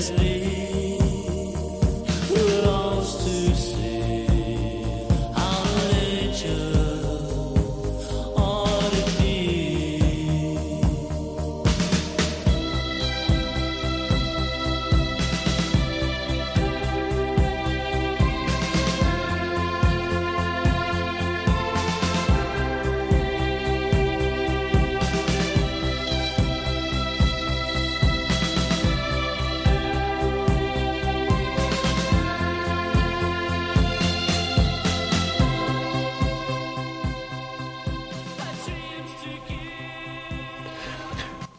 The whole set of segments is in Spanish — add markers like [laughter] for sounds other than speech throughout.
as me.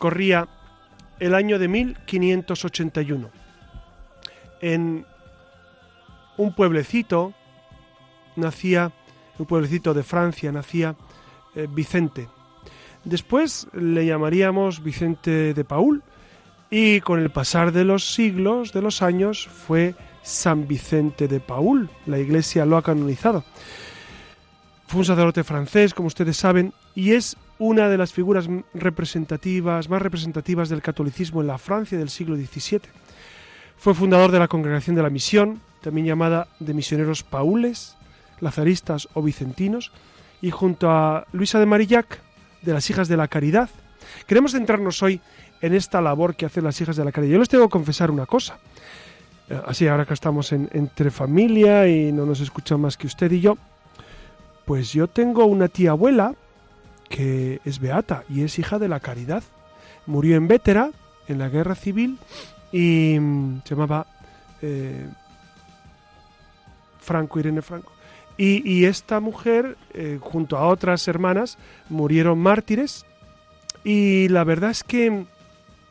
Corría el año de 1581. En un pueblecito nacía, un pueblecito de Francia, nacía eh, Vicente. Después le llamaríamos Vicente de Paul y con el pasar de los siglos, de los años, fue San Vicente de Paul. La iglesia lo ha canonizado. Fue un sacerdote francés, como ustedes saben, y es una de las figuras representativas, más representativas del catolicismo en la Francia del siglo XVII. Fue fundador de la Congregación de la Misión, también llamada de Misioneros Paules, Lazaristas o Vicentinos, y junto a Luisa de Marillac, de las Hijas de la Caridad. Queremos centrarnos hoy en esta labor que hacen las Hijas de la Caridad. Yo les tengo que confesar una cosa. Eh, así, ahora que estamos entre familia y no nos escuchan más que usted y yo, pues yo tengo una tía abuela que es beata y es hija de la caridad. Murió en Vétera, en la guerra civil, y mm, se llamaba eh, Franco, Irene Franco. Y, esta mujer, eh, junto a otras hermanas, murieron mártires. Y la verdad es que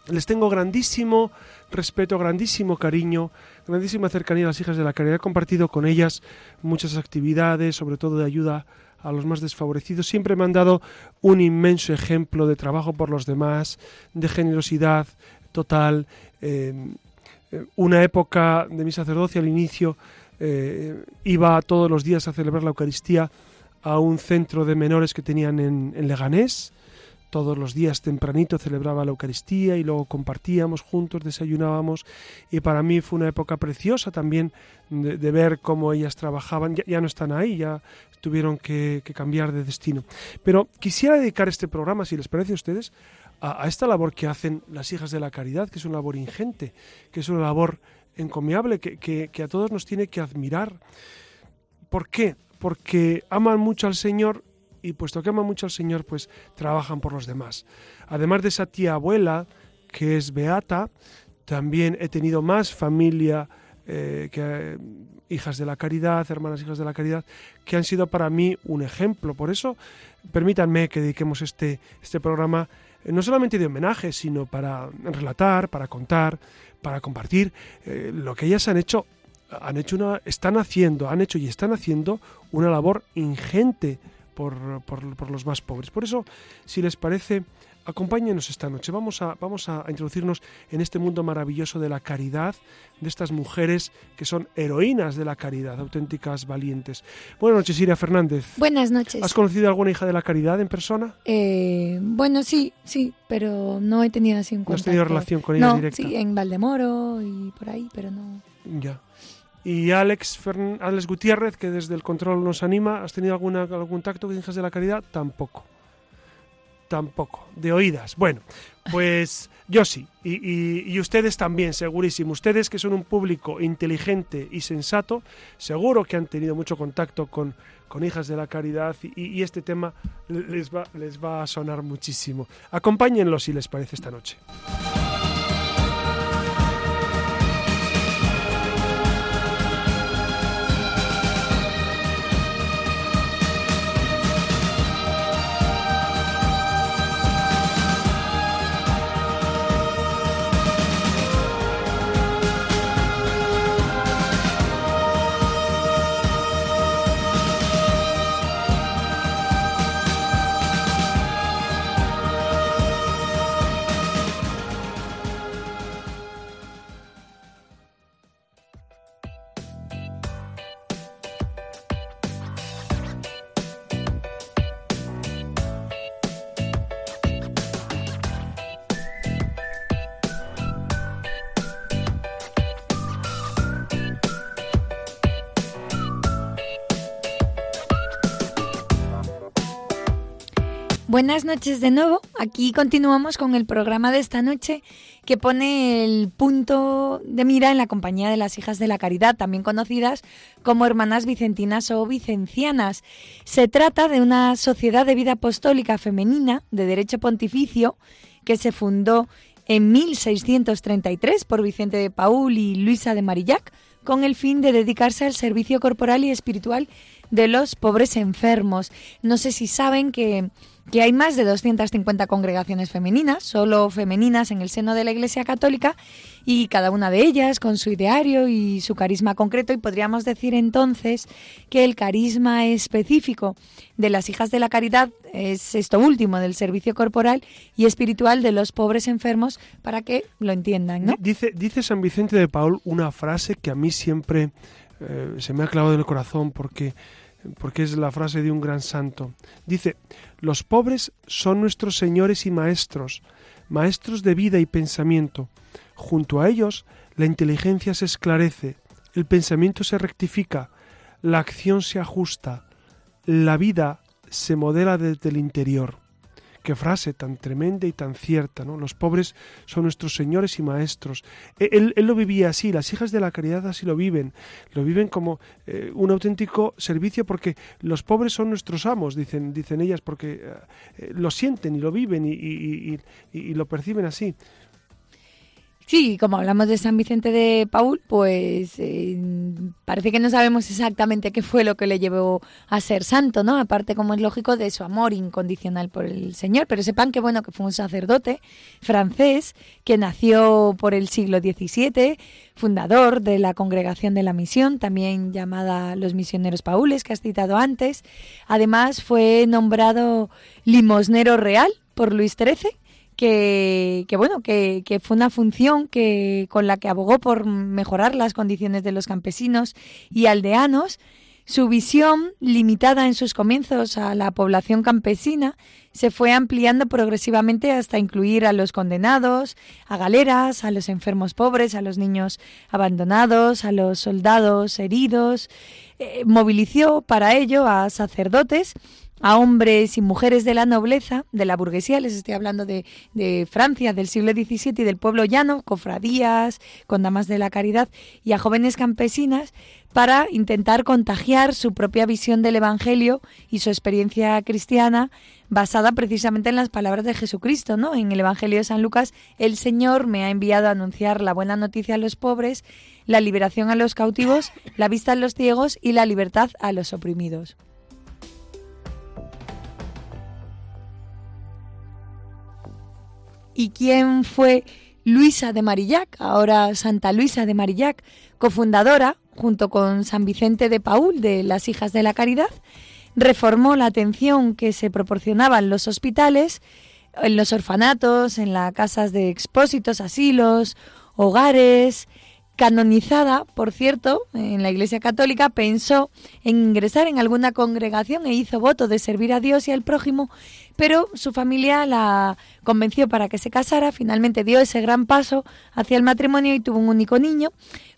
les tengo grandísimo respeto, grandísimo cariño, grandísima cercanía a las hijas de la caridad. He compartido con ellas muchas actividades, sobre todo de ayuda a los más desfavorecidos, siempre me han dado un inmenso ejemplo de trabajo por los demás, de generosidad total. Eh, una época de mi sacerdocio al inicio eh, iba todos los días a celebrar la Eucaristía a un centro de menores que tenían en, en Leganés, todos los días tempranito celebraba la Eucaristía y luego compartíamos juntos, desayunábamos y para mí fue una época preciosa también de, ver cómo ellas trabajaban, ya, no están ahí, ya tuvieron que, cambiar de destino. Pero quisiera dedicar este programa, si les parece a ustedes, a, esta labor que hacen las hijas de la caridad, que es una labor ingente, que es una labor encomiable, que, que a todos nos tiene que admirar. ¿Por qué? Porque aman mucho al Señor y puesto que aman mucho al Señor, pues trabajan por los demás. Además de esa tía abuela, que es beata, también he tenido más familia eh, que eh, hijas de la caridad, hermanas hijas de la caridad, que han sido para mí un ejemplo. Por eso, permítanme que dediquemos este, este programa eh, no solamente de homenaje, sino para relatar, para contar, para compartir lo que ellas han hecho, han hecho una, están haciendo, han hecho y están haciendo una labor ingente por, los más pobres. Por eso, si les parece, acompáñenos esta noche. Vamos a, vamos a introducirnos en este mundo maravilloso de la caridad, de estas mujeres que son heroínas de la caridad, auténticas valientes. Buenas noches, Iria Fernández. Buenas noches. ¿Has conocido alguna hija de la caridad en persona? Eh, bueno, sí, sí, pero no he tenido así un contacto. ¿No has tenido relación con ella no, directa? Sí, en Valdemoro y por ahí, pero no. Ya. Y Alex, Alex Gutiérrez, que desde el control nos anima, ¿has tenido alguna, algún tacto con Hijas de la Caridad? Tampoco. Tampoco. De oídas. Bueno, pues [laughs] yo sí. Y, y, ustedes también, segurísimo. Ustedes que son un público inteligente y sensato, seguro que han tenido mucho contacto con, con Hijas de la Caridad y, y este tema les va, les va a sonar muchísimo. Acompáñenlos si les parece esta noche. Buenas noches de nuevo. Aquí continuamos con el programa de esta noche que pone el punto de mira en la compañía de las hijas de la caridad, también conocidas como hermanas vicentinas o vicencianas. Se trata de una sociedad de vida apostólica femenina de derecho pontificio que se fundó en 1633 por Vicente de Paul y Luisa de Marillac con el fin de dedicarse al servicio corporal y espiritual de los pobres enfermos. No sé si saben que que hay más de 250 congregaciones femeninas, solo femeninas en el seno de la Iglesia Católica, y cada una de ellas con su ideario y su carisma concreto, y podríamos decir entonces que el carisma específico de las hijas de la caridad es esto último, del servicio corporal y espiritual de los pobres enfermos, para que lo entiendan. ¿no? Dice, dice San Vicente de Paul una frase que a mí siempre eh, se me ha clavado en el corazón porque porque es la frase de un gran santo. Dice, los pobres son nuestros señores y maestros, maestros de vida y pensamiento. Junto a ellos, la inteligencia se esclarece, el pensamiento se rectifica, la acción se ajusta, la vida se modela desde el interior. Qué frase tan tremenda y tan cierta, ¿no? Los pobres son nuestros señores y maestros. E, él, lo vivía así, las hijas de la caridad así lo viven. Lo viven como eh, un auténtico servicio porque los pobres son nuestros amos, dicen, dicen ellas, porque eh, eh, lo sienten y lo viven y lo perciben así. Sí, como hablamos de San Vicente de Paul, pues eh, parece que no sabemos exactamente qué fue lo que le llevó a ser santo, ¿no? Aparte, como es lógico, de su amor incondicional por el Señor. Pero sepan que, bueno, que fue un sacerdote francés que nació por el siglo XVII, fundador de la Congregación de la Misión, también llamada los Misioneros Paules, que has citado antes. Además, fue nombrado limosnero real por Luis XIII que, bueno, que, fue una función que, con la que abogó por mejorar las condiciones de los campesinos y aldeanos. Su visión, limitada en sus comienzos a la población campesina, se fue ampliando progresivamente hasta incluir a los condenados, a galeras, a los enfermos pobres, a los niños abandonados, a los soldados heridos. Eh, movilizó para ello a sacerdotes a hombres y mujeres de la nobleza, de la burguesía, les estoy hablando de, de, Francia del siglo XVII y del pueblo llano, cofradías, con damas de la caridad, y a jóvenes campesinas para intentar contagiar su propia visión del Evangelio y su experiencia cristiana basada precisamente en las palabras de Jesucristo, ¿no? En el Evangelio de San Lucas, el Señor me ha enviado a anunciar la buena noticia a los pobres, la liberación a los cautivos, la vista a los ciegos y la libertad a los oprimidos. ¿Y quién fue Luisa de Marillac, ahora Santa Luisa de Marillac, cofundadora, junto con San Vicente de Paul, de las Hijas de la Caridad? Reformó la atención que se proporcionaba en los hospitales, en los orfanatos, en las casas de expósitos, asilos, hogares, canonizada, por cierto, en la Iglesia Católica, pensó en ingresar en alguna congregación e hizo voto de servir a Dios y al prójimo, pero su familia la convenció para que se casara, finalmente dio ese gran paso hacia el matrimonio y tuvo un único niño.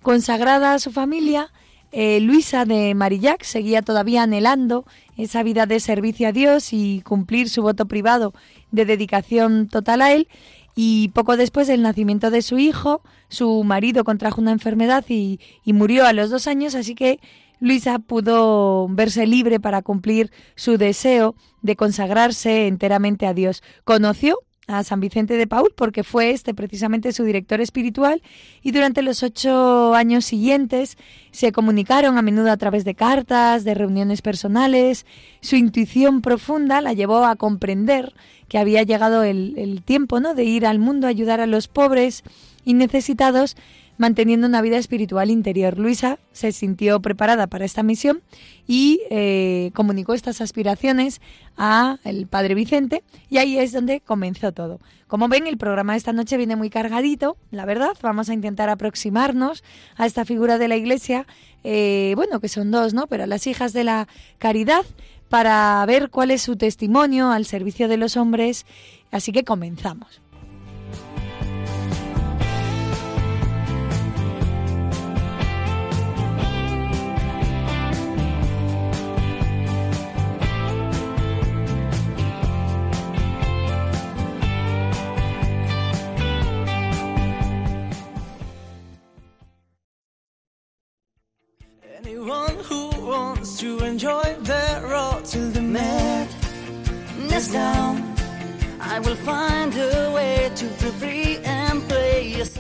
Consagrada a su familia, eh, Luisa de Marillac seguía todavía anhelando esa vida de servicio a Dios y cumplir su voto privado de dedicación total a Él. Y poco después del nacimiento de su hijo, su marido contrajo una enfermedad y, y murió a los dos años, así que Luisa pudo verse libre para cumplir su deseo de consagrarse enteramente a Dios. Conoció a San Vicente de Paul porque fue este precisamente su director espiritual y durante los ocho años siguientes se comunicaron a menudo a través de cartas, de reuniones personales. Su intuición profunda la llevó a comprender que había llegado el, el tiempo ¿no? de ir al mundo a ayudar a los pobres y necesitados manteniendo una vida espiritual interior. Luisa se sintió preparada para esta misión y eh, comunicó estas aspiraciones a el padre Vicente y ahí es donde comenzó todo. Como ven, el programa de esta noche viene muy cargadito, la verdad. Vamos a intentar aproximarnos a esta figura de la Iglesia, eh, bueno, que son dos, ¿no? Pero las hijas de la caridad para ver cuál es su testimonio al servicio de los hombres. Así que comenzamos.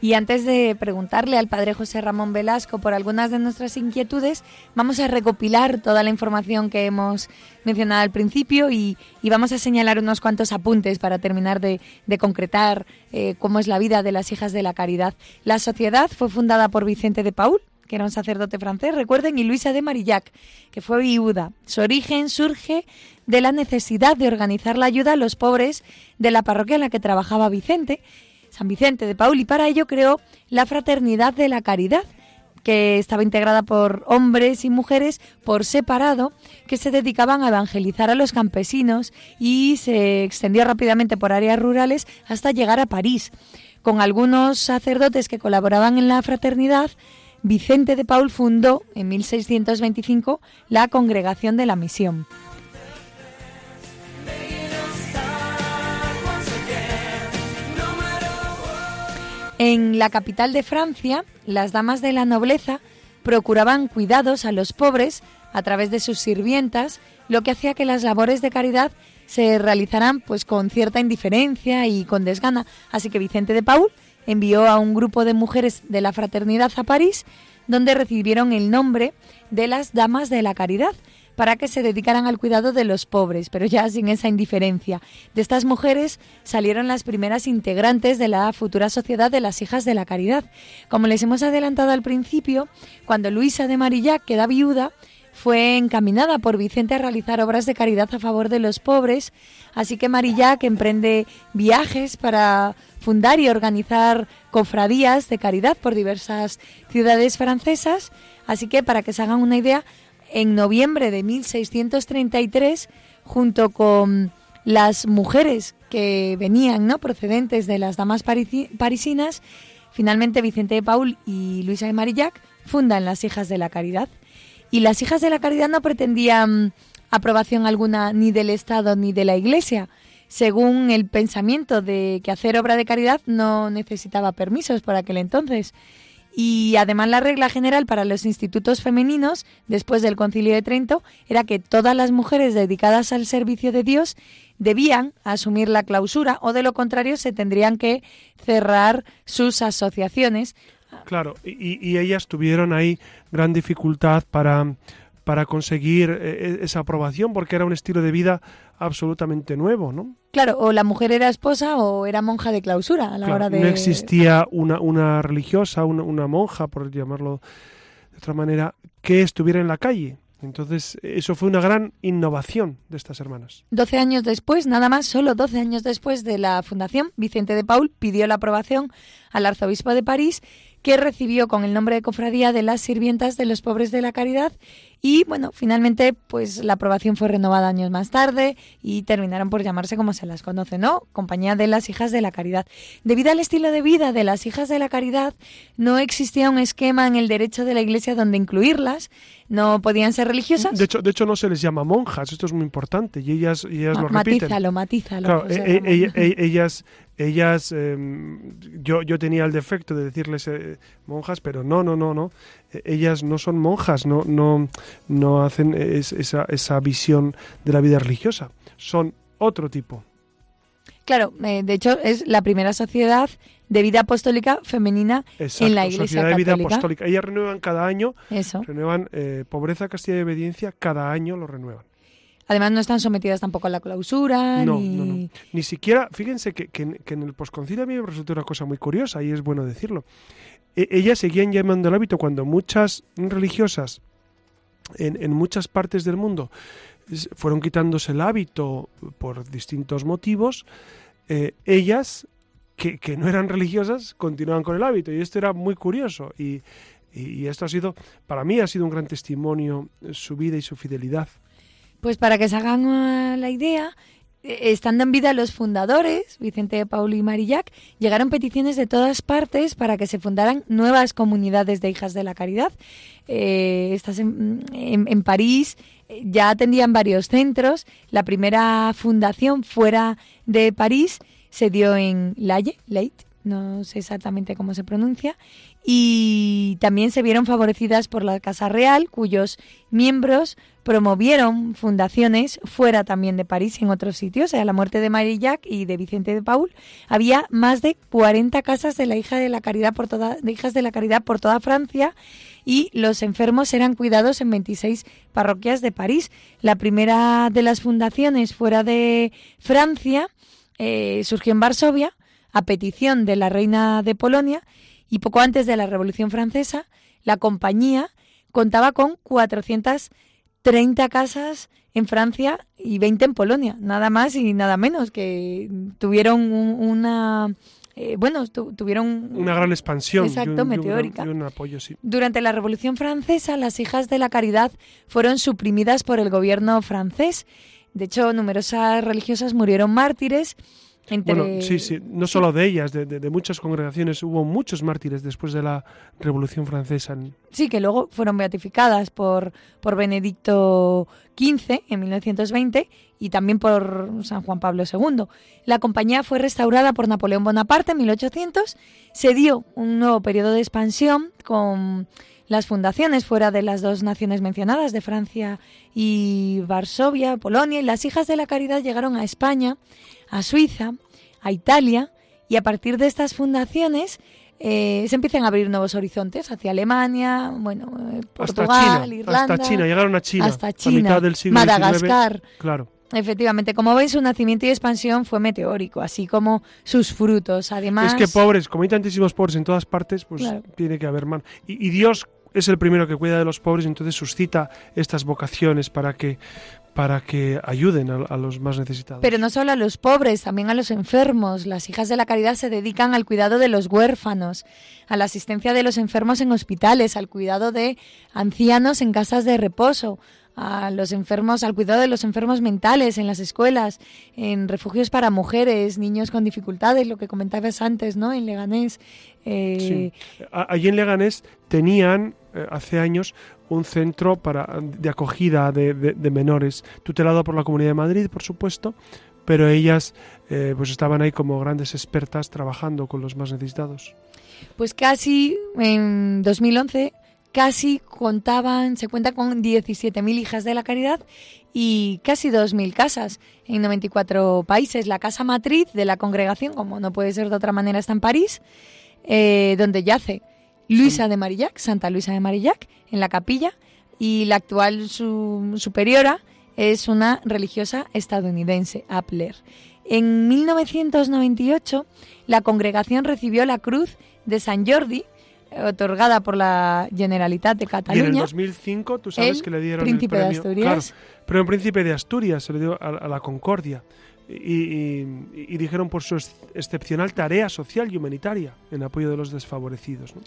Y antes de preguntarle al padre José Ramón Velasco por algunas de nuestras inquietudes, vamos a recopilar toda la información que hemos mencionado al principio y, vamos a señalar unos cuantos apuntes para terminar de, concretar eh, cómo es la vida de las hijas de la caridad. La sociedad fue fundada por Vicente de Paul, que era un sacerdote francés, recuerden, y Luisa de Marillac, que fue viuda. Su origen surge de la necesidad de organizar la ayuda a los pobres de la parroquia en la que trabajaba Vicente San Vicente de Paul y para ello creó la Fraternidad de la Caridad, que estaba integrada por hombres y mujeres por separado que se dedicaban a evangelizar a los campesinos y se extendió rápidamente por áreas rurales hasta llegar a París. Con algunos sacerdotes que colaboraban en la fraternidad, Vicente de Paul fundó en 1625 la Congregación de la Misión. En la capital de Francia, las damas de la nobleza procuraban cuidados a los pobres a través de sus sirvientas, lo que hacía que las labores de caridad se realizaran pues con cierta indiferencia y con desgana. Así que Vicente de Paul envió a un grupo de mujeres de la fraternidad a París, donde recibieron el nombre de las damas de la caridad, para que se dedicaran al cuidado de los pobres, pero ya sin esa indiferencia. De estas mujeres salieron las primeras integrantes de la futura sociedad de las hijas de la caridad. Como les hemos adelantado al principio, cuando Luisa de Marillac queda viuda, fue encaminada por Vicente a realizar obras de caridad a favor de los pobres, así que Marillac emprende viajes para fundar y organizar cofradías de caridad por diversas ciudades francesas, así que para que se hagan una idea, en noviembre de 1633, junto con las mujeres que venían ¿no? procedentes de las damas parisinas, finalmente Vicente de Paul y Luisa de Marillac fundan las Hijas de la Caridad. Y las Hijas de la Caridad no pretendían aprobación alguna ni del Estado ni de la Iglesia, según el pensamiento de que hacer obra de caridad no necesitaba permisos por aquel entonces. Y además la regla general para los institutos femeninos, después del Concilio de Trento, era que todas las mujeres dedicadas al servicio de Dios debían asumir la clausura o de lo contrario se tendrían que cerrar sus asociaciones. Claro, y, ellas tuvieron ahí gran dificultad para para conseguir eh, esa aprobación, porque era un estilo de vida absolutamente nuevo, ¿no? Claro, o la mujer era esposa o era monja de clausura a la hora de... No existía una, una religiosa, una, monja, por llamarlo de otra manera, que estuviera en la calle. Entonces, eso fue una gran innovación de estas hermanas. Doce años después, nada más, solo doce años después de la fundación, Vicente de Paul pidió la aprobación al arzobispo de París que recibió con el nombre de cofradía de las sirvientas de los pobres de la caridad y bueno, finalmente pues la aprobación fue renovada años más tarde y terminaron por llamarse como se las conoce, ¿no? Compañía de las Hijas de la Caridad. Debido al estilo de vida de las Hijas de la Caridad, no existía un esquema en el derecho de la Iglesia donde incluirlas, no podían ser religiosas. De hecho, de hecho no se les llama monjas, esto es muy importante y ellas, ellas lo repiten. Matízalo, matízalo. Claro, e- e- e- ellas ellas em, yo, yo tenía el defecto de decirles eh, monjas pero no no no no. Ellas no son monjas no no no hacen esa, esa visión de la vida religiosa. Son otro tipo. Claro eh, de hecho es la primera sociedad de vida apostólica femenina en la Iglesia sociedad de vida apostólica. Ellas renuevan cada año Eso. renuevan eh, pobreza castidad y obediencia cada año lo renuevan Además, no están sometidas tampoco a la clausura. No, ni... no, no. Ni siquiera, fíjense que, que, en el posconcilio a mí me resultó una cosa muy curiosa y es bueno decirlo. E, ellas seguían llamando el hábito cuando muchas religiosas en, en muchas partes del mundo fueron quitándose el hábito por distintos motivos, eh, ellas que, que, no eran religiosas continuaban con el hábito y esto era muy curioso y, y, y esto ha sido, para mí ha sido un gran testimonio su vida y su fidelidad. Pues para que se hagan la idea, eh, estando en vida los fundadores, Vicente Paul y Marillac, llegaron peticiones de todas partes para que se fundaran nuevas comunidades de hijas de la caridad. Eh, estas en, en, en, París eh, ya atendían varios centros. La primera fundación fuera de París se dio en Laye, Leit, no sé exactamente cómo se pronuncia, y también se vieron favorecidas por la Casa Real, cuyos miembros promovieron fundaciones fuera también de París y en otros sitios. A la muerte de Marillac y de Vicente de Paul había más de 40 casas de la hija de la caridad por toda, hijas de la caridad por toda Francia y los enfermos eran cuidados en 26 parroquias de París. La primera de las fundaciones fuera de Francia eh, surgió en Varsovia a petición de la reina de Polonia y poco antes de la Revolución Francesa, la compañía contaba con 430 casas en Francia y 20 en Polonia, nada más y nada menos, que tuvieron un, una... Eh, bueno, tu, tuvieron una gran expansión. Exacto, y un, meteórica. Y un, y un apoyo, sí. Durante la Revolución Francesa, las hijas de la caridad fueron suprimidas por el gobierno francés. De hecho, numerosas religiosas murieron mártires entre... Bueno, sí, sí, no solo de ellas, de, de, de, muchas congregaciones. Hubo muchos mártires después de la Revolución Francesa. Sí, que luego fueron beatificadas por, por Benedicto XV en 1920 y también por San Juan Pablo II. La compañía fue restaurada por Napoleón Bonaparte en 1800. Se dio un nuevo periodo de expansión con las fundaciones fuera de las dos naciones mencionadas, de Francia y Varsovia, Polonia, y las hijas de la caridad llegaron a España, a Suiza, a Italia, y a partir de estas fundaciones eh, se empiezan a abrir nuevos horizontes hacia Alemania, bueno, eh, Portugal, hasta China, Irlanda, hasta China, llegaron a China, hasta China, a mitad del siglo Madagascar. XIX, claro. Efectivamente, como veis, su nacimiento y expansión fue meteórico, así como sus frutos. Además, es que pobres, como hay tantísimos pobres en todas partes, pues Claro. tiene que haber. Y, y Dios es el primero que cuida de los pobres, entonces suscita estas vocaciones para que para que ayuden a, a los más necesitados. Pero no solo a los pobres, también a los enfermos. Las hijas de la caridad se dedican al cuidado de los huérfanos, a la asistencia de los enfermos en hospitales, al cuidado de ancianos en casas de reposo, a los enfermos, al cuidado de los enfermos mentales en las escuelas, en refugios para mujeres, niños con dificultades, lo que comentabas antes, ¿no? En Leganés. Eh, Sí. Allí en Leganés tenían eh, hace años un centro para, de acogida de, de- de menores, tutelado por la Comunidad de Madrid, por supuesto, pero ellas eh, pues estaban ahí como grandes expertas trabajando con los más necesitados. Pues casi en 2011 casi contaban, se cuenta con 17.000 hijas de la caridad y casi 2.000 casas en 94 países. La casa matriz de la congregación, como no puede ser de otra manera, está en París, eh, donde yace Luisa de Marillac, Santa Luisa de Marillac, en la capilla, y la actual su- superiora es una religiosa estadounidense, Appler. En 1998, la congregación recibió la cruz de San Jordi otorgada por la Generalitat de Cataluña. Y en el 2005 tú sabes el que le dieron Príncipe el de premio, Asturias. Claro, premio Príncipe de Asturias se le dio a, a la Concordia. Y, y- y dijeron por su ex- excepcional tarea social y humanitaria en apoyo de los desfavorecidos. ¿no?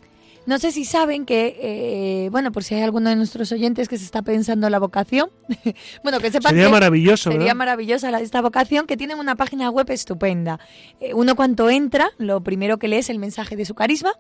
No sé si saben que, eh, bueno, por si hay alguno de nuestros oyentes que se está pensando en la vocación, [laughs] bueno, que sepan Sería que maravilloso, sería ¿verdad? maravillosa la- esta vocación, que tienen una página web estupenda. Eh, uno cuando entra, lo primero que lee es el mensaje de su carisma.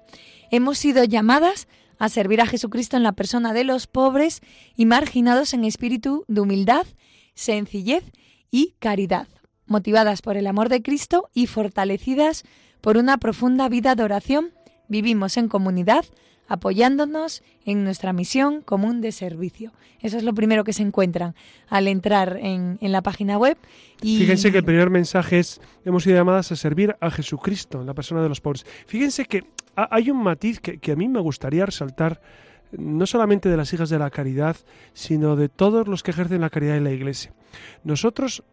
Hemos sido llamadas a servir a Jesucristo en la persona de los pobres y marginados en espíritu de humildad, sencillez y caridad, motivadas por el amor de Cristo y fortalecidas por una profunda vida de oración, vivimos en comunidad, apoyándonos en nuestra misión común de servicio. Eso es lo primero que se encuentran al entrar en, en la página web. Y Fíjense que el primer mensaje es, hemos sido llamadas a servir a Jesucristo, la persona de los pobres. Fíjense que ha- hay un matiz que, que a mí me gustaría resaltar, no solamente de las hijas de la caridad, sino de todos los que ejercen la caridad en la iglesia. Nosotros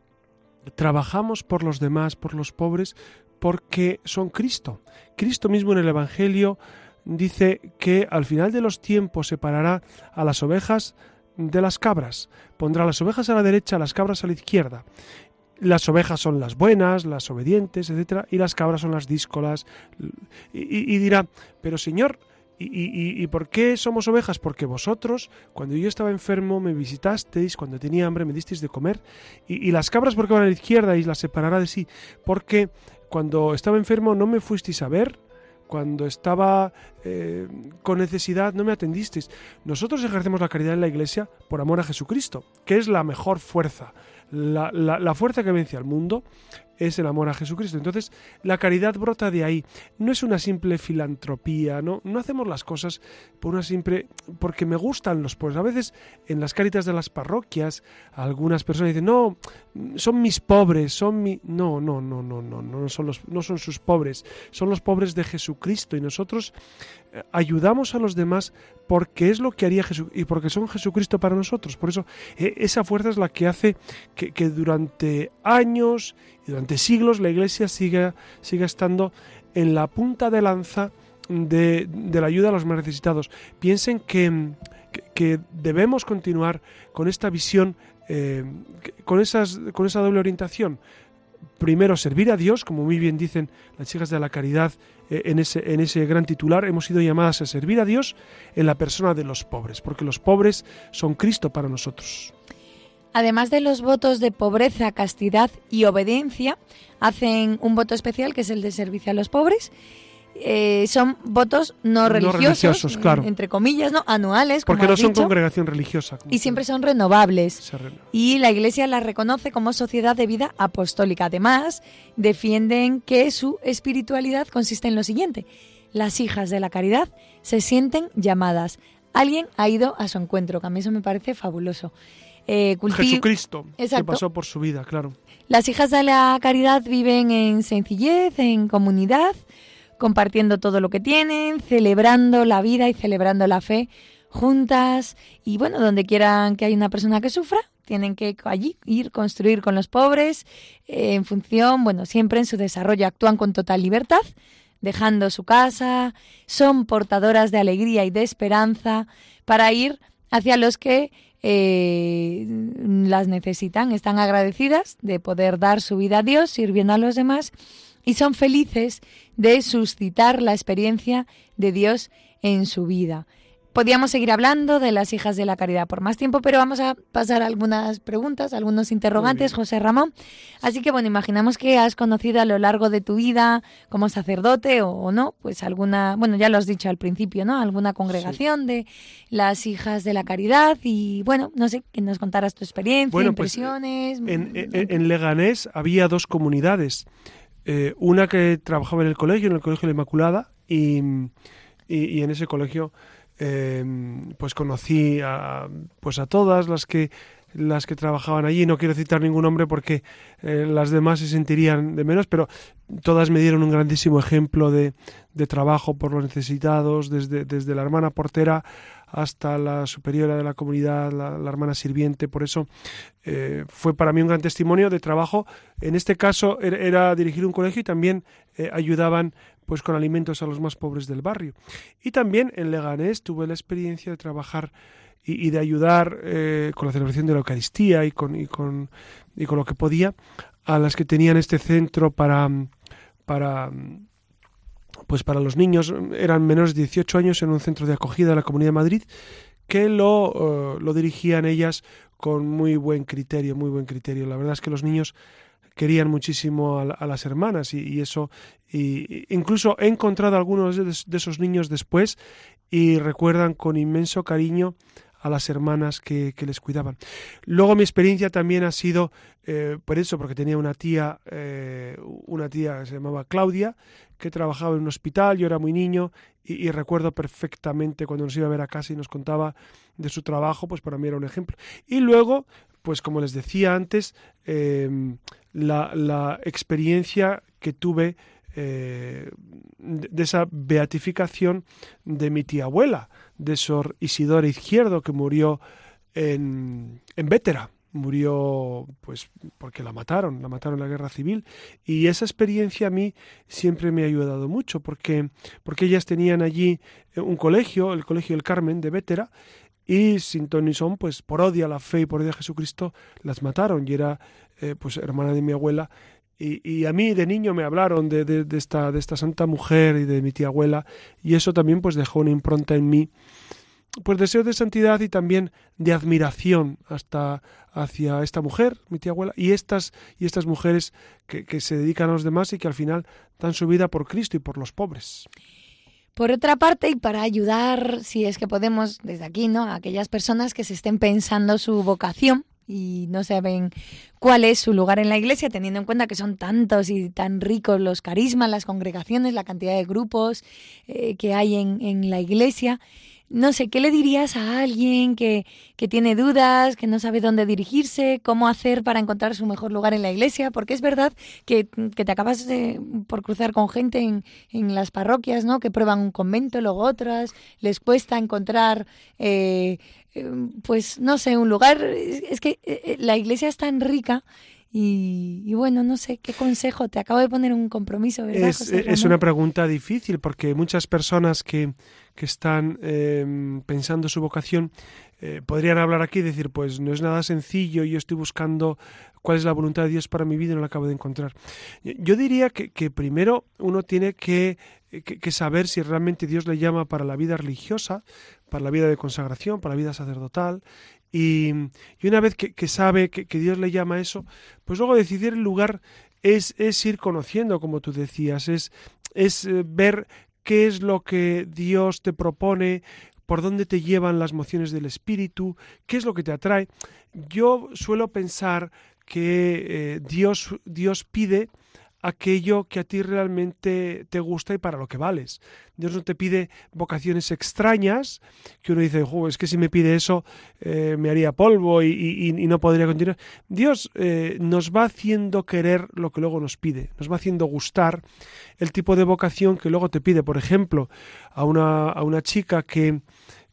trabajamos por los demás, por los pobres, porque son Cristo. Cristo mismo en el Evangelio dice que al final de los tiempos separará a las ovejas de las cabras, pondrá las ovejas a la derecha, las cabras a la izquierda. Las ovejas son las buenas, las obedientes, etcétera, y las cabras son las díscolas. Y, dirá, pero Señor, ¿y, por qué somos ovejas? Porque vosotros, cuando yo estaba enfermo, me visitasteis, cuando tenía hambre, me disteis de comer. Y, las cabras, porque van a la izquierda y las separará de sí? Porque cuando estaba enfermo no me fuisteis a ver, cuando estaba eh, con necesidad no me atendisteis. Nosotros ejercemos la caridad en la iglesia por amor a Jesucristo, que es la mejor fuerza. La fuerza que vence al mundo es el amor a Jesucristo. Entonces, la caridad brota de ahí. No es una simple filantropía, no, no hacemos las cosas por una simple. porque me gustan los pobres. A veces en las caritas de las parroquias, algunas personas dicen, no, son mis pobres, son mi. No, no, no, no, no, no son los, no son sus pobres, son los pobres de Jesucristo. Y nosotros ayudamos a los demás porque es lo que haría Jesús y porque son Jesucristo para nosotros. Por eso eh, esa fuerza es la que hace que, durante años y durante siglos la Iglesia siga, siga estando en la punta de lanza de, de la ayuda a los más necesitados. Piensen que, que, debemos continuar con esta visión, eh, con, esas, con esa doble orientación. Primero, servir a Dios, como muy bien dicen las chicas de la caridad eh, en, ese, en ese gran titular, hemos sido llamadas a servir a Dios en la persona de los pobres, porque los pobres son Cristo para nosotros. Además de los votos de pobreza, castidad y obediencia, hacen un voto especial que es el de servicio a los pobres. Eh, son votos no No religiosos, religiosos, claro. entre comillas, no anuales, como Porque no son dicho, congregación religiosa. y siempre son renovables. Y la Iglesia las reconoce como sociedad de vida apostólica. Además, defienden que su espiritualidad consiste en lo siguiente. Las hijas de la caridad se sienten llamadas. Alguien ha ido a su encuentro, que a mí eso me parece fabuloso. Eh, Jesucristo, que Exacto. pasó por su vida, claro. Las hijas de la caridad viven en sencillez, en comunidad, compartiendo todo lo que tienen, celebrando la vida y celebrando la fe juntas. Y bueno, donde quieran que haya una persona que sufra, tienen que allí ir, construir con los pobres, eh, en función, bueno, siempre en su desarrollo actúan con total libertad, dejando su casa, son portadoras de alegría y de esperanza para ir hacia los que eh, las necesitan, están agradecidas de poder dar su vida a Dios, sirviendo a los demás, y son felices de suscitar la experiencia de Dios en su vida. Podríamos seguir hablando de las hijas de la caridad por más tiempo, pero vamos a pasar a algunas preguntas, algunos interrogantes. José Ramón. Así que bueno, imaginamos que has conocido a lo largo de tu vida como sacerdote o, o no, pues alguna, bueno, ya lo has dicho al principio, ¿no? Alguna congregación de las hijas de la caridad y bueno, no sé, que nos contaras tu experiencia, Bueno, pues, impresiones. En, mm, en- en Leganés había dos comunidades. Eh, una que trabajaba en el colegio, en el Colegio de la Inmaculada, y, y- en ese colegio eh, pues conocí a, pues a todas las que las que trabajaban allí. No quiero citar ningún nombre porque eh, las demás se sentirían de menos, pero todas me dieron un grandísimo ejemplo de, de trabajo por los necesitados, desde, desde la hermana portera hasta la superiora de la comunidad, la, hermana sirviente. Por eso eh, fue para mí un gran testimonio de trabajo. En este caso era, era dirigir un colegio y también eh, ayudaban pues con alimentos a los más pobres del barrio. Y también en Leganés tuve la experiencia de trabajar y, de ayudar eh, con la celebración de la Eucaristía y con, y con, y con lo que podía a las que tenían este centro para, para pues para los niños eran menores de 18 años en un centro de acogida de la Comunidad de Madrid que lo, eh, lo dirigían ellas con muy buen criterio, muy buen criterio. La verdad es que los niños querían muchísimo a, las hermanas y, eso y, incluso he encontrado algunos de, esos niños después y recuerdan con inmenso cariño a las hermanas que, les cuidaban. Luego mi experiencia también ha sido eh, por eso, porque tenía una tía, eh, una tía que se llamaba Claudia, que trabajaba en un hospital, yo era muy niño y, recuerdo perfectamente cuando nos iba a ver a casa y nos contaba de su trabajo, pues para mí era un ejemplo. Y luego, pues como les decía antes, em, la, la, experiencia que tuve eh, de esa beatificación de mi tía abuela, de Sor Isidora Izquierdo, que murió en, en Vétera murió pues porque la mataron, la mataron en la guerra civil. Y esa experiencia a mí siempre me ha ayudado mucho porque porque ellas tenían allí eh, un colegio, el Colegio del Carmen de Vétera y sin ton son pues por odio a la fe y por odio a Jesucristo las mataron. Y era eh, pues hermana de mi abuela y, a mí de niño me hablaron de, de, de, esta, de esta santa mujer y de mi tía abuela y eso también pues dejó una impronta en mí pues deseo de santidad y también de admiración hasta hacia esta mujer, mi tía abuela, y estas, y estas mujeres que, que se dedican a los demás y que al final dan su vida por Cristo y por los pobres. Por otra parte, y para ayudar, si es que podemos, desde aquí, ¿no? A aquellas personas que se estén pensando su vocación y no saben cuál es su lugar en la iglesia, teniendo en cuenta que son tantos y tan ricos los carismas, las congregaciones, la cantidad de grupos eh, que hay en, en la iglesia no sé, ¿qué le dirías a alguien que, que, tiene dudas, que no sabe dónde dirigirse, cómo hacer para encontrar su mejor lugar en la iglesia? Porque es verdad que, que te acabas de, por cruzar con gente en, en, las parroquias, ¿no? Que prueban un convento, luego otras, les cuesta encontrar, eh, eh, pues, no sé, un lugar. Es que eh, la iglesia es tan rica y, bueno, no sé, ¿qué consejo? Te acabo de poner un compromiso, ¿verdad? Es, es una pregunta difícil porque muchas personas que, que están em, pensando su vocación eh, podrían hablar aquí y decir, pues no es nada sencillo, yo estoy buscando cuál es la voluntad de Dios para mi vida y no la acabo de encontrar. Yo diría que, que primero uno tiene que, que, saber si realmente Dios le llama para la vida religiosa, para la vida de consagración, para la vida sacerdotal, y, una vez que, sabe que, Dios le llama a eso, pues luego decidir el lugar es, es ir conociendo, como tú decías, es, es eh, ver qué es lo que Dios te propone, por dónde te llevan las mociones del espíritu, qué es lo que te atrae. Yo suelo pensar que eh, Dios, Dios pide aquello que a ti realmente te gusta y para lo que vales. Dios no te pide vocaciones extrañas, que uno dice, es que si me pide eso eh, me haría polvo y, no podría continuar. Dios eh, nos va haciendo querer lo que luego nos pide, nos va haciendo gustar el tipo de vocación que luego te pide. Por ejemplo, a una, a una chica que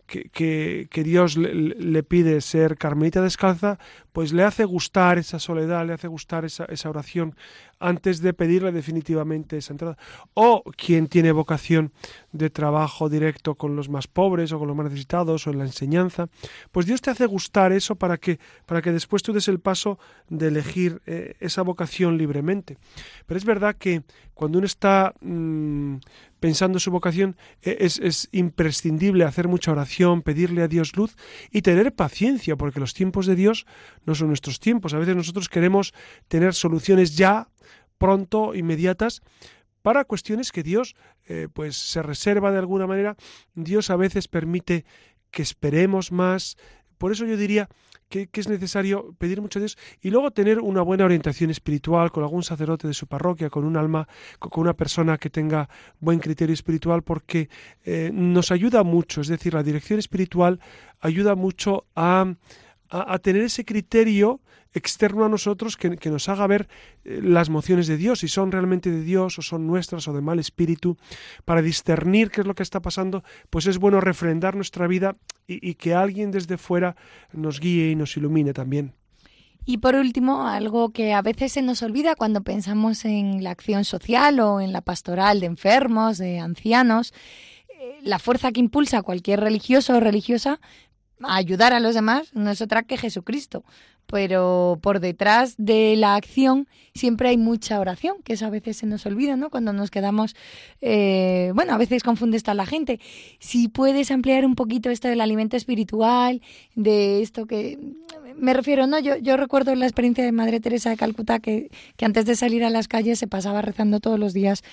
que, que, Dios le, pide ser carmelita descalza, pues le hace gustar esa soledad, le hace gustar esa, esa oración antes de pedirle definitivamente esa entrada. O quien tiene vocación de trabajo directo con los más pobres o con los más necesitados o en la enseñanza, pues Dios te hace gustar eso para que, para que después tú des el paso de elegir eh, esa vocación libremente. Pero es verdad que cuando uno está mm, pensando su vocación, e, es, es, imprescindible hacer mucha oración, pedirle a Dios luz y tener paciencia, porque los tiempos de Dios no son nuestros tiempos. A veces nosotros queremos tener soluciones ya, pronto, inmediatas, para cuestiones que Dios eh, pues se reserva de alguna manera. Dios a veces permite que esperemos más. Por eso yo diría que, es necesario pedir mucho a Dios y luego tener una buena orientación espiritual con algún sacerdote de su parroquia, con un alma, con una persona que tenga buen criterio espiritual, porque eh, nos ayuda mucho. Es decir, la dirección espiritual ayuda mucho a, a tener ese criterio externo a nosotros que, nos haga ver eh, las mociones de Dios, si son realmente de Dios o son nuestras o de mal espíritu, para discernir qué es lo que está pasando, pues es bueno refrendar nuestra vida y, que alguien desde fuera nos guíe y nos ilumine también. Y por último, algo que a veces se nos olvida cuando pensamos en la acción social o en la pastoral de enfermos, de ancianos, eh, la fuerza que impulsa cualquier religioso o religiosa ayudar a los demás no es otra que Jesucristo pero por detrás de la acción siempre hay mucha oración, que eso a veces se nos olvida, ¿no? Cuando nos quedamos, eh, bueno, a veces confunde esto a la gente. Si puedes ampliar un poquito esto del alimento espiritual, de esto que me refiero, ¿no? Yo, yo recuerdo la experiencia de Madre Teresa de Calcuta que, que antes de salir a las calles se pasaba rezando todos los días,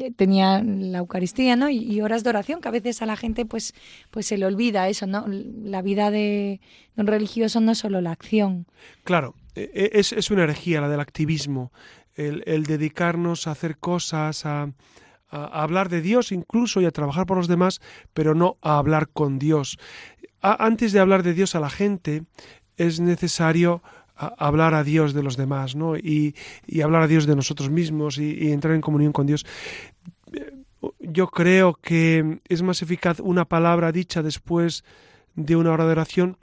eh, tenía la Eucaristía, ¿no? Y, horas de oración, que a veces a la gente pues, pues se le olvida eso, ¿no? La vida de un religioso no es solo la acción. Claro, e, e, es, es una herejía la del activismo, el, dedicarnos a hacer cosas, a, a, hablar de Dios incluso y a trabajar por los demás, pero no a hablar con Dios. antes de hablar de Dios a la gente, es necesario hablar a Dios de los demás, ¿no? Y, y hablar a Dios de nosotros mismos y, y, entrar en comunión con Dios. Yo creo que es más eficaz una palabra dicha después de una hora de oración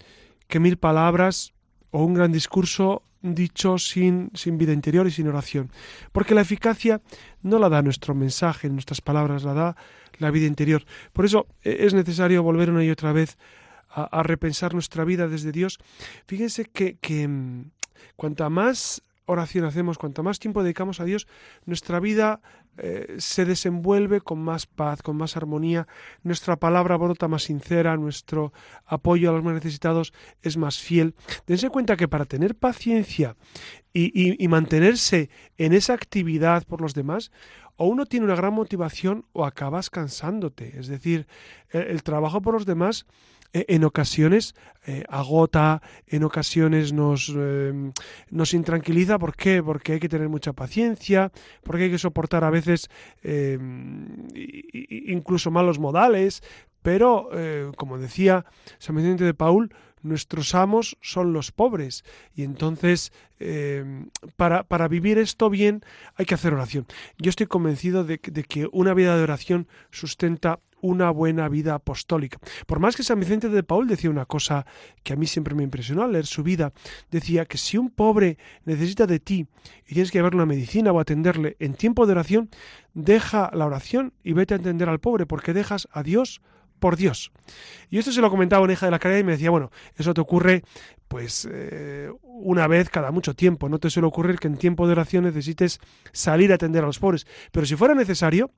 que mil palabras o un gran discurso dicho sin, sin vida interior y sin oración. Porque la eficacia no la da nuestro mensaje, nuestras palabras, la da la vida interior. Por eso e, es necesario volver una y otra vez a, repensar nuestra vida desde Dios. Fíjense que, que mm, cuanta más oración hacemos, cuanto más tiempo dedicamos a Dios, nuestra vida eh, se desenvuelve con más paz, con más armonía, nuestra palabra brota más sincera, nuestro apoyo a los más necesitados es más fiel. Dense cuenta que para tener paciencia y, mantenerse en esa actividad por los demás, o uno tiene una gran motivación o acabas cansándote. Es decir, el trabajo por los demás en ocasiones eh, agota, en ocasiones nos, em, nos intranquiliza. ¿Por qué? Porque hay que tener mucha paciencia, porque hay que soportar a veces em, incluso malos modales, pero, eh, como decía San Vicente de Paul, nuestros amos son los pobres. Y entonces, em, para, para, vivir esto bien, hay que hacer oración. Yo estoy convencido de, de que una vida de oración sustenta una buena vida apostólica. Por más que San Vicente de Paul decía una cosa que a mí siempre me impresionó al leer su vida, decía que si un pobre necesita de ti y tienes que llevarle una medicina o atenderle en tiempo de oración, deja la oración y vete a atender al pobre porque dejas a Dios por Dios. Y esto se lo comentaba una hija de la caridad y me decía, bueno, eso te ocurre pues eh, una vez cada mucho tiempo. No te suele ocurrir que en tiempo de oración necesites salir a atender a los pobres. Pero si fuera necesario,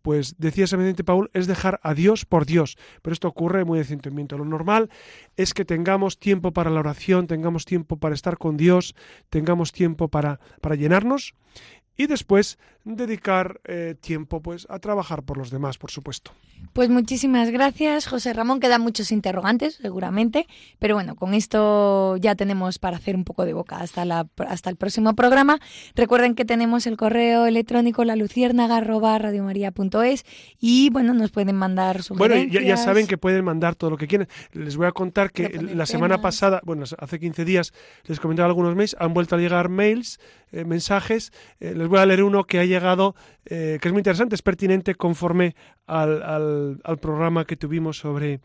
pues decía San Vicente Paul, es dejar a Dios por Dios. Pero esto ocurre muy de sentimiento. Lo normal es que tengamos tiempo para la oración, tengamos tiempo para estar con Dios, tengamos tiempo para, para llenarnos y después dedicar eh, tiempo pues a trabajar por los demás, por supuesto. Pues muchísimas gracias, José Ramón. Quedan muchos interrogantes, seguramente, pero bueno, con esto ya tenemos para hacer un poco de boca hasta, la, hasta el próximo programa. Recuerden que tenemos el correo electrónico la y bueno, nos pueden mandar sugerencias. Bueno, ya, saben que pueden mandar todo lo que quieren. Les voy a contar que la semana pasada, bueno, hace 15 días les comentaba algunos mails, han vuelto a llegar mails, eh, mensajes. Eh, les voy a leer uno que ha llegado, eh, que es muy interesante, es pertinente conforme al, al, programa que tuvimos sobre,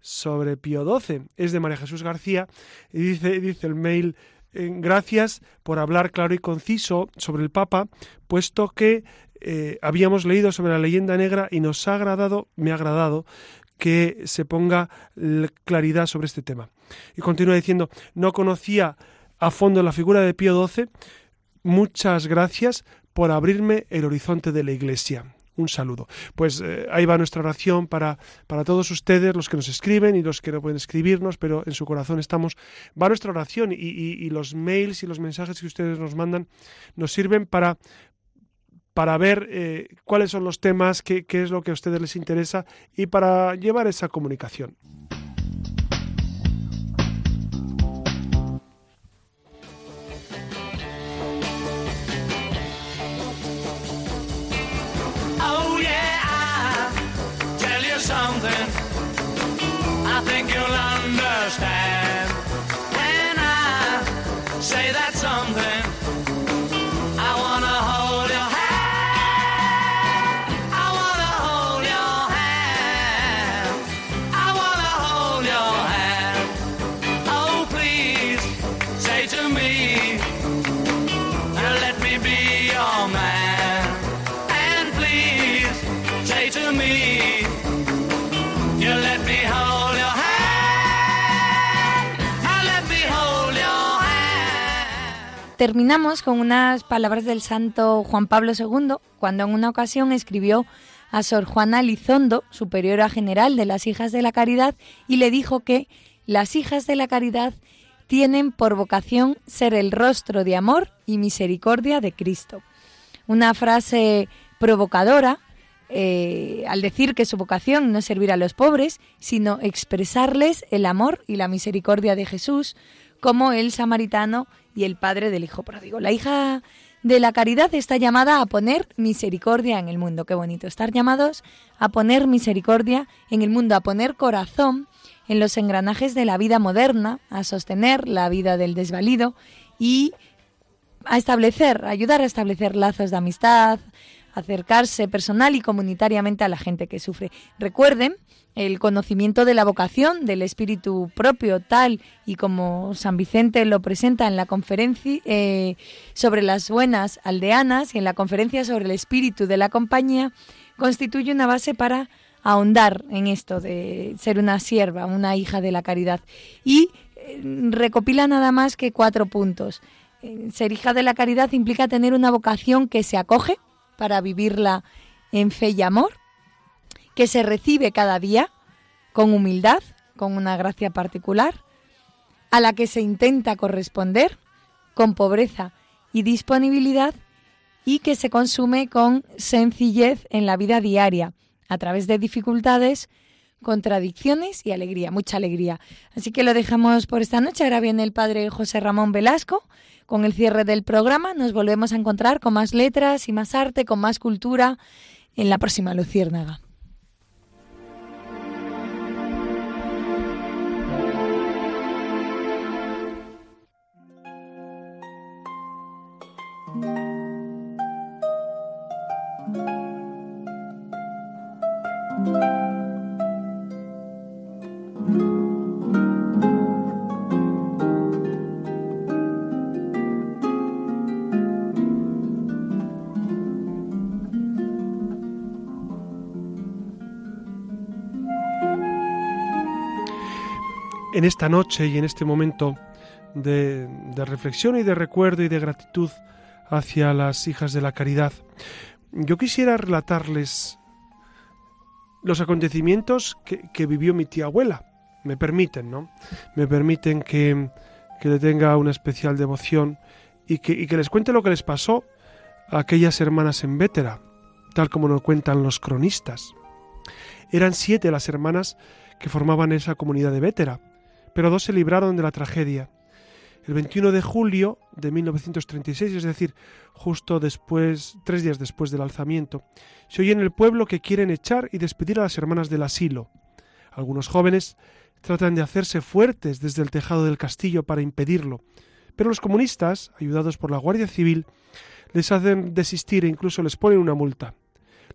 sobre Pío XII. Es de María Jesús García y dice, dice el mail, eh, gracias por hablar claro y conciso sobre el Papa, puesto que eh, habíamos leído sobre la leyenda negra y nos ha agradado, me ha agradado, que se ponga claridad sobre este tema. Y continúa diciendo, no conocía a fondo la figura de Pío XII, muchas gracias por abrirme el horizonte de la Iglesia. Un saludo. Pues eh, ahí va nuestra oración para, para todos ustedes, los que nos escriben y los que no pueden escribirnos, pero en su corazón estamos. Va nuestra oración y, los mails y los mensajes que ustedes nos mandan nos sirven para, para ver eh, cuáles son los temas, qué, qué es lo que a ustedes les interesa y para llevar esa comunicación. and terminamos con unas palabras del santo Juan Pablo II, cuando en una ocasión escribió a Sor Juana Lizondo, superiora general de las Hijas de la Caridad, y le dijo que las Hijas de la Caridad tienen por vocación ser el rostro de amor y misericordia de Cristo. Una frase provocadora eh, al decir que su vocación no es servir a los pobres, sino expresarles el amor y la misericordia de Jesús, como el samaritano y el padre del hijo pródigo. La hija de la caridad está llamada a poner misericordia en el mundo. Qué bonito estar llamados a poner misericordia en el mundo, a poner corazón en los engranajes de la vida moderna, a sostener la vida del desvalido y a establecer, ayudar a establecer lazos de amistad, acercarse personal y comunitariamente a la gente que sufre. Recuerden el conocimiento de la vocación del espíritu propio, tal y como San Vicente lo presenta en la conferencia eh, sobre las buenas aldeanas y en la conferencia sobre el espíritu de la compañía, constituye una base para ahondar en esto de ser una sierva, una hija de la caridad. Y eh, recopila nada más que cuatro puntos. Eh, ser hija de la caridad implica tener una vocación que se acoge para vivirla en fe y amor, que se recibe cada día con humildad, con una gracia particular, a la que se intenta corresponder con pobreza y disponibilidad y que se consume con sencillez en la vida diaria, a través de dificultades, contradicciones y alegría, mucha alegría. Así que lo dejamos por esta noche. Ahora viene el padre José Ramón Velasco con el cierre del programa. Nos volvemos a encontrar con más letras y más arte, con más cultura en la próxima Luciérnaga. En esta noche y en este momento de, reflexión y de recuerdo y de gratitud hacia las hijas de la caridad, yo quisiera relatarles los acontecimientos que, vivió mi tía abuela. Me permiten, ¿no? Me permiten que, le tenga una especial devoción y que, y que, les cuente lo que les pasó a aquellas hermanas en Vétera, tal como nos cuentan los cronistas. Eran siete las hermanas que formaban esa comunidad de Vétera, pero dos se libraron de la tragedia. El 21 de julio de 1936, es decir, justo después, tres días después del alzamiento, se oye en el pueblo que quieren echar y despedir a las hermanas del asilo. Algunos jóvenes tratan de hacerse fuertes desde el tejado del castillo para impedirlo, pero los comunistas, ayudados por la Guardia Civil, les hacen desistir e incluso les ponen una multa.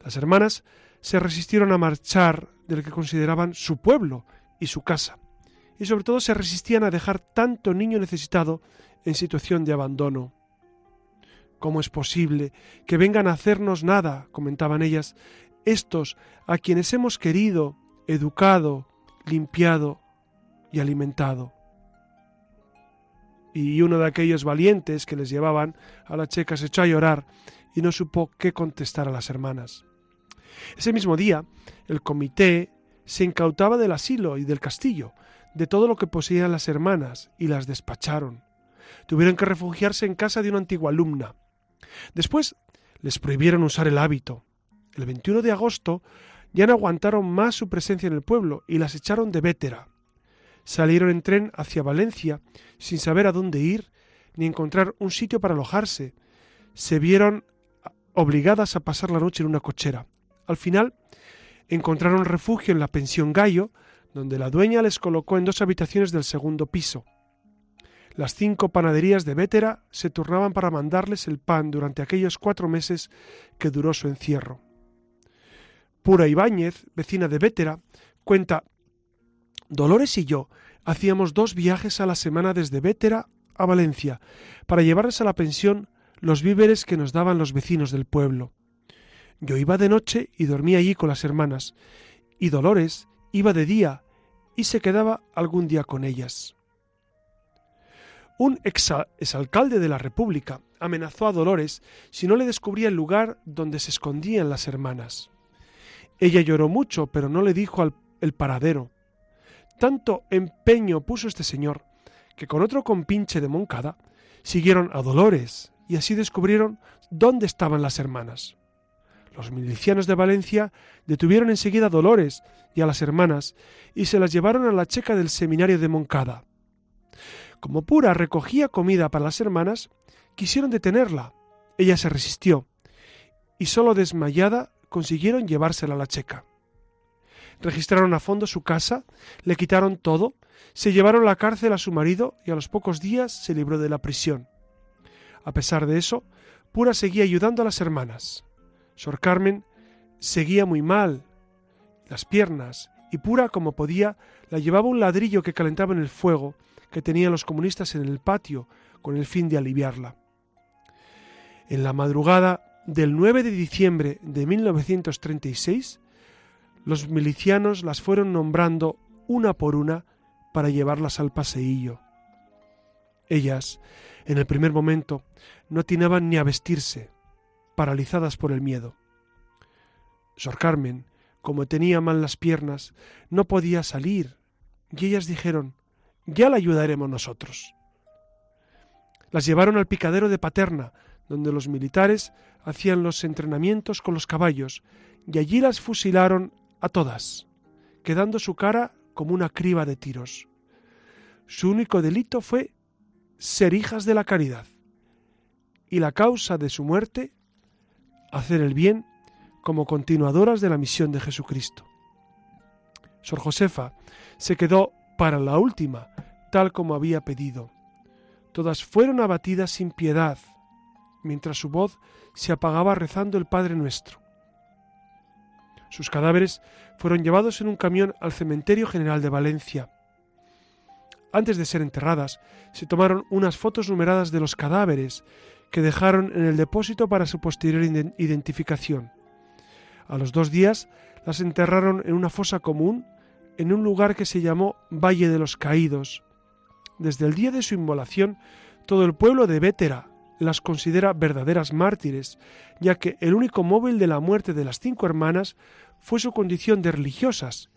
Las hermanas se resistieron a marchar del que consideraban su pueblo y su casa y sobre todo se resistían a dejar tanto niño necesitado en situación de abandono. ¿Cómo es posible que vengan a hacernos nada? comentaban ellas, estos a quienes hemos querido, educado, limpiado y alimentado. Y uno de aquellos valientes que les llevaban a la checa se echó a llorar y no supo qué contestar a las hermanas. Ese mismo día, el comité se incautaba del asilo y del castillo, de todo lo que poseían las hermanas y las despacharon. Tuvieron que refugiarse en casa de una antigua alumna. Después les prohibieron usar el hábito. El 21 de agosto ya no aguantaron más su presencia en el pueblo y las echaron de Vétera. Salieron en tren hacia Valencia sin saber a dónde ir ni encontrar un sitio para alojarse. Se vieron obligadas a pasar la noche en una cochera. Al final encontraron refugio en la pensión Gallo, donde la dueña les colocó en dos habitaciones del segundo piso. Las cinco panaderías de Vétera se turnaban para mandarles el pan durante aquellos cuatro meses que duró su encierro. Pura Ibáñez, vecina de Vétera, cuenta Dolores y yo hacíamos dos viajes a la semana desde Vétera a Valencia para llevarles a la pensión los víveres que nos daban los vecinos del pueblo. Yo iba de noche y dormía allí con las hermanas, y Dolores iba de día y se quedaba algún día con ellas. Un exalcalde de la República amenazó a Dolores si no le descubría el lugar donde se escondían las hermanas. Ella lloró mucho, pero no le dijo al, el paradero. Tanto empeño puso este señor que con otro compinche de Moncada siguieron a Dolores y así descubrieron dónde estaban las hermanas. Los milicianos de Valencia detuvieron enseguida a Dolores y a las hermanas y se las llevaron a la checa del seminario de Moncada. Como Pura recogía comida para las hermanas, quisieron detenerla. Ella se resistió y solo desmayada consiguieron llevársela a la checa. Registraron a fondo su casa, le quitaron todo, se llevaron a la cárcel a su marido y a los pocos días se libró de la prisión. A pesar de eso, Pura seguía ayudando a las hermanas. Sor Carmen seguía muy mal las piernas y Pura, como podía, la llevaba un ladrillo que calentaba en el fuego que tenían los comunistas en el patio con el fin de aliviarla. En la madrugada del 9 de diciembre de 1936, los milicianos las fueron nombrando una por una para llevarlas al paseillo. Ellas, en el primer momento, no atinaban ni a vestirse, paralizadas por el miedo. Sor Carmen, como tenía mal las piernas, no podía salir, y ellas dijeron Ya la ayudaremos nosotros. Las llevaron al picadero de Paterna, donde los militares hacían los entrenamientos con los caballos, y allí las fusilaron a todas, quedando su cara como una criba de tiros. Su único delito fue ser hijas de la caridad, y la causa de su muerte, hacer el bien como continuadoras de la misión de Jesucristo. Sor Josefa se quedó para la última, tal como había pedido. Todas fueron abatidas sin piedad, mientras su voz se apagaba rezando el Padre Nuestro. Sus cadáveres fueron llevados en un camión al Cementerio General de Valencia. Antes de ser enterradas, se tomaron unas fotos numeradas de los cadáveres que dejaron en el depósito para su posterior identificación. A los dos días las enterraron en una fosa común en un lugar que se llamó Valle de los Caídos. Desde el día de su inmolación, todo el pueblo de Vétera las considera verdaderas mártires, ya que el único móvil de la muerte de las cinco hermanas fue su condición de religiosas,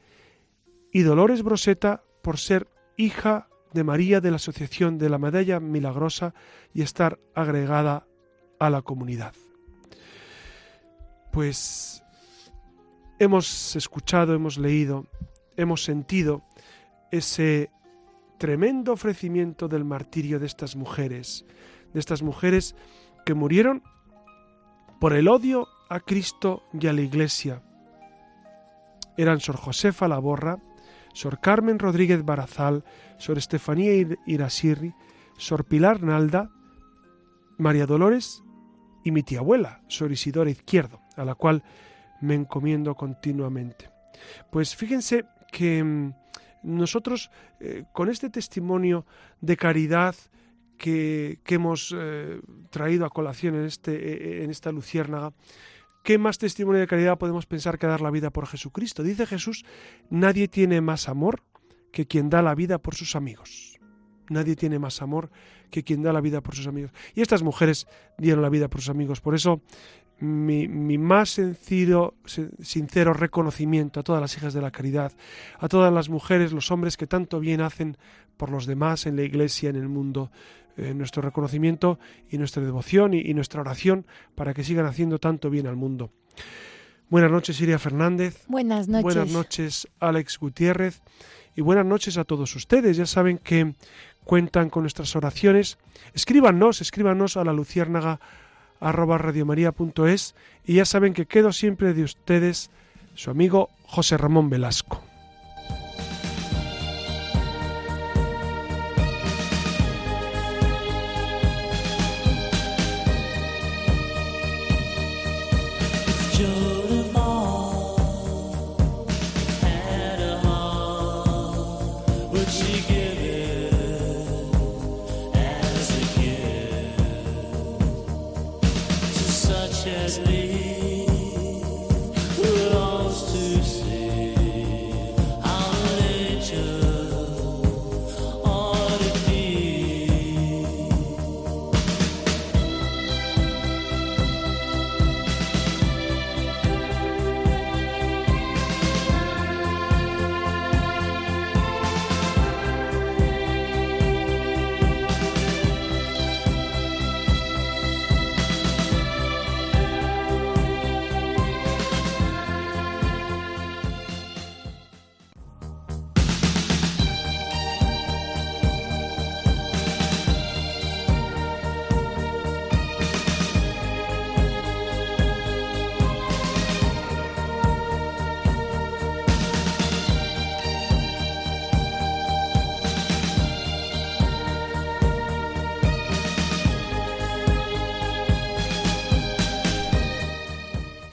y Dolores Broseta por ser hija de María de la Asociación de la Medalla Milagrosa y estar agregada a la comunidad. Pues hemos escuchado, hemos leído, hemos sentido ese tremendo ofrecimiento del martirio de estas mujeres, de estas mujeres que murieron por el odio a Cristo y a la Iglesia. Eran Sor Josefa Laborra, Sor Carmen Rodríguez Barazal, Sor Estefanía Irasirri, Sor Pilar Nalda, María Dolores y mi tía abuela, Sor Isidora Izquierdo, a la cual me encomiendo continuamente. Pues fíjense que mm, nosotros eh, con este testimonio de caridad que, hemos eh, traído a colación en, este, eh, en esta luciérnaga, ¿qué más testimonio de caridad podemos pensar que dar la vida por Jesucristo? Dice Jesús, nadie tiene más amor que quien da la vida por sus amigos. Nadie tiene más amor que quien da la vida por sus amigos. Y estas mujeres dieron la vida por sus amigos. Por eso mi, más sencillo, sincero reconocimiento a todas las hijas de la caridad, a todas las mujeres, los hombres que tanto bien hacen por los demás en la iglesia, en el mundo. Eh, nuestro reconocimiento y nuestra devoción y, nuestra oración para que sigan haciendo tanto bien al mundo. Buenas noches, Iria Fernández. Buenas noches. Buenas noches, Alex Gutiérrez. Y buenas noches a todos ustedes. Ya saben que cuentan con nuestras oraciones. Escríbanos, escríbanos a la luciérnaga arroba radiomaria.es y ya saben que quedo siempre de ustedes su amigo José Ramón Velasco.